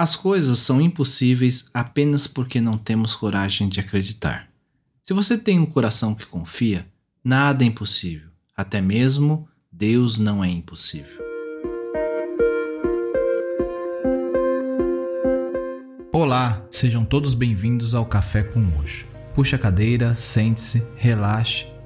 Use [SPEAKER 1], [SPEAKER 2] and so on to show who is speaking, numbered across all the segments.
[SPEAKER 1] As coisas são impossíveis apenas porque não temos coragem de acreditar. Se você tem um coração que confia, nada é impossível, até mesmo Deus não é impossível.
[SPEAKER 2] Olá, sejam todos bem-vindos ao Café com Hoje. Puxe a cadeira, sente-se, relaxe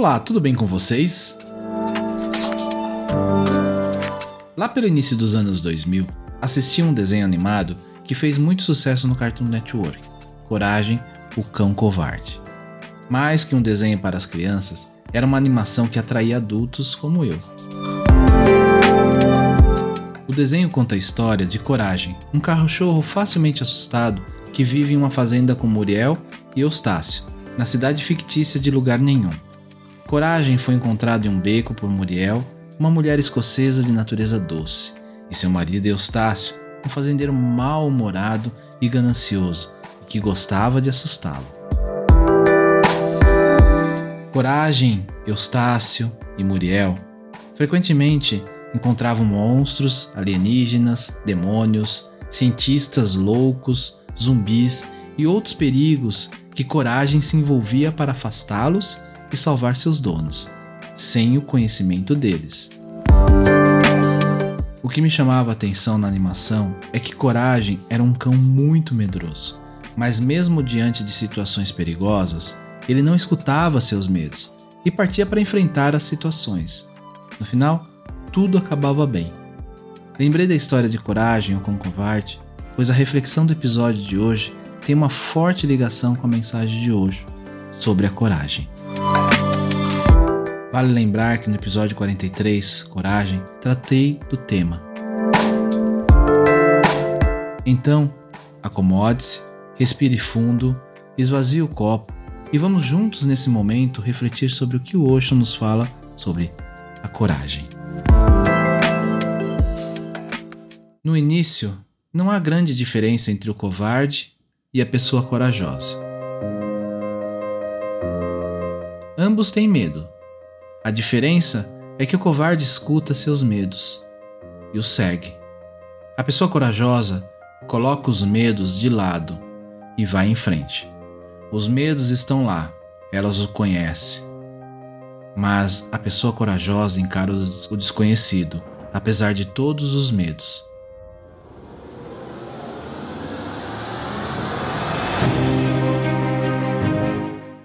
[SPEAKER 1] Olá, tudo bem com vocês? Lá pelo início dos anos 2000, assisti um desenho animado que fez muito sucesso no Cartoon Network: Coragem, o Cão Covarde. Mais que um desenho para as crianças, era uma animação que atraía adultos como eu. O desenho conta a história de Coragem, um cachorro facilmente assustado que vive em uma fazenda com Muriel e Eustácio, na cidade fictícia de lugar nenhum. Coragem foi encontrado em um beco por Muriel, uma mulher escocesa de natureza doce, e seu marido Eustácio, um fazendeiro mal-humorado e ganancioso, que gostava de assustá-lo. Coragem, Eustácio e Muriel frequentemente encontravam monstros, alienígenas, demônios, cientistas loucos, zumbis e outros perigos que Coragem se envolvia para afastá-los e salvar seus donos, sem o conhecimento deles. O que me chamava a atenção na animação é que Coragem era um cão muito medroso, mas mesmo diante de situações perigosas, ele não escutava seus medos e partia para enfrentar as situações. No final, tudo acabava bem. Lembrei da história de Coragem, o cão covarde, pois a reflexão do episódio de hoje tem uma forte ligação com a mensagem de hoje sobre a coragem. Vale lembrar que no episódio 43, Coragem, tratei do tema. Então, acomode-se, respire fundo, esvazie o copo e vamos juntos nesse momento refletir sobre o que o Osho nos fala sobre a coragem. No início, não há grande diferença entre o covarde e a pessoa corajosa. Ambos têm medo, a diferença é que o covarde escuta seus medos e os segue. A pessoa corajosa coloca os medos de lado e vai em frente. Os medos estão lá, elas o conhecem. Mas a pessoa corajosa encara o desconhecido, apesar de todos os medos.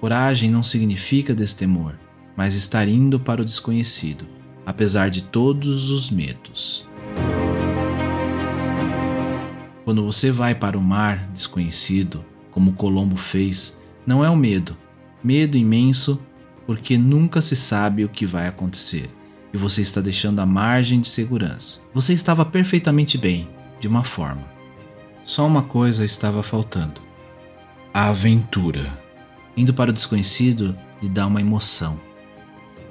[SPEAKER 1] Coragem não significa destemor mas estar indo para o desconhecido, apesar de todos os medos. Quando você vai para o mar desconhecido, como Colombo fez, não é o medo, medo imenso, porque nunca se sabe o que vai acontecer e você está deixando a margem de segurança. Você estava perfeitamente bem, de uma forma. Só uma coisa estava faltando: a aventura. Indo para o desconhecido lhe dá uma emoção,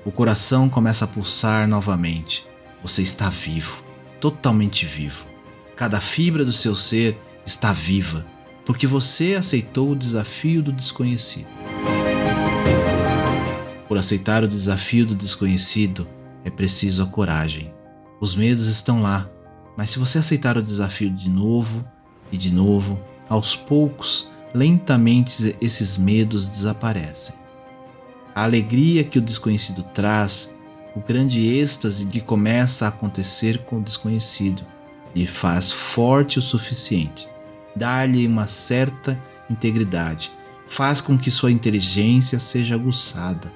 [SPEAKER 1] o coração começa a pulsar novamente. Você está vivo, totalmente vivo. Cada fibra do seu ser está viva, porque você aceitou o desafio do desconhecido. Por aceitar o desafio do desconhecido, é preciso a coragem. Os medos estão lá, mas se você aceitar o desafio de novo e de novo, aos poucos, lentamente esses medos desaparecem a alegria que o desconhecido traz, o grande êxtase que começa a acontecer com o desconhecido, lhe faz forte o suficiente, dá-lhe uma certa integridade, faz com que sua inteligência seja aguçada.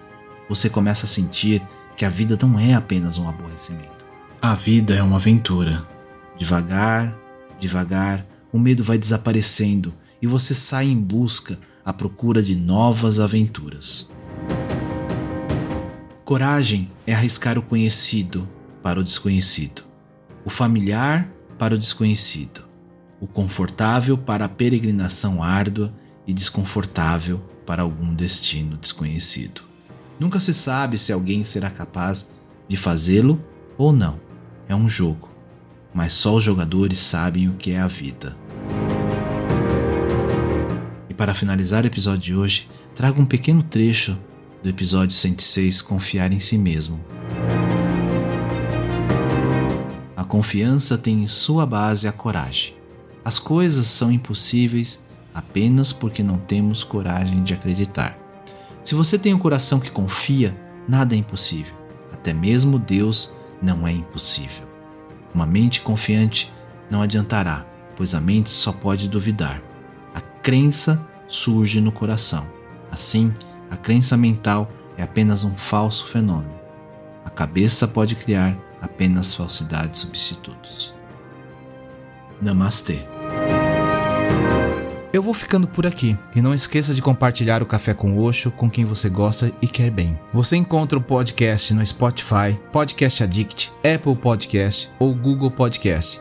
[SPEAKER 1] Você começa a sentir que a vida não é apenas um aborrecimento. A vida é uma aventura. Devagar, devagar, o medo vai desaparecendo e você sai em busca, à procura de novas aventuras. Coragem é arriscar o conhecido para o desconhecido, o familiar para o desconhecido. o confortável para a peregrinação árdua e desconfortável para algum destino desconhecido. Nunca se sabe se alguém será capaz de fazê-lo ou não. É um jogo, mas só os jogadores sabem o que é a vida. E para finalizar o episódio de hoje, trago um pequeno trecho do episódio 106 Confiar em si mesmo. A confiança tem em sua base a coragem. As coisas são impossíveis apenas porque não temos coragem de acreditar. Se você tem um coração que confia, nada é impossível. Até mesmo Deus não é impossível. Uma mente confiante não adiantará, pois a mente só pode duvidar. A crença surge no coração. Assim, a crença mental é apenas um falso fenômeno. A cabeça pode criar apenas falsidades substitutos. Namastê.
[SPEAKER 2] Eu vou ficando por aqui e não esqueça de compartilhar o Café com Oxo com quem você gosta e quer bem. Você encontra o podcast no Spotify, Podcast Addict, Apple Podcast ou Google Podcast.